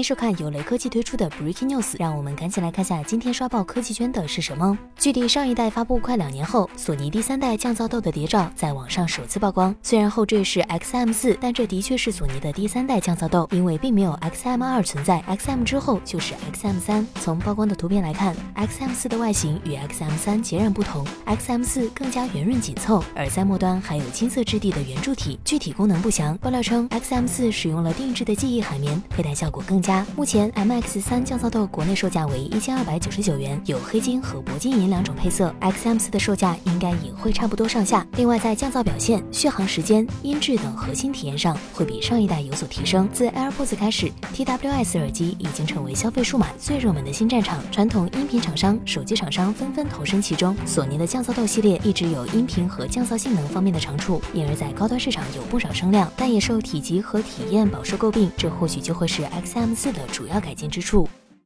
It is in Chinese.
迎收看由雷科技推出的 Breaking News，让我们赶紧来看下今天刷爆科技圈的是什么。距离上一代发布快两年后，索尼第三代降噪豆的谍照在网上首次曝光。虽然后缀是 XM4，但这的确是索尼的第三代降噪豆，因为并没有 XM2 存在，XM 之后就是 XM3。从曝光的图片来看，XM4 的外形与 XM3 截然不同，XM4 更加圆润紧凑，耳塞末端还有金色质地的圆柱体，具体功能不详。爆料称，XM4 使用了定制的记忆海绵，佩戴效果更。加目前 MX 三降噪豆国内售价为一千二百九十九元，有黑金和铂金银两种配色。XM 四的售价应该也会差不多上下。另外在降噪表现、续航时间、音质等核心体验上，会比上一代有所提升。自 AirPods 开始，TWS 耳机已经成为消费数码最热门的新战场，传统音频厂商、手机厂商纷纷投身其中。索尼的降噪豆系列一直有音频和降噪性能方面的长处，因而在高端市场有不少声量，但也受体积和体验饱受诟病。这或许就会是 XM。四的主要改进之处。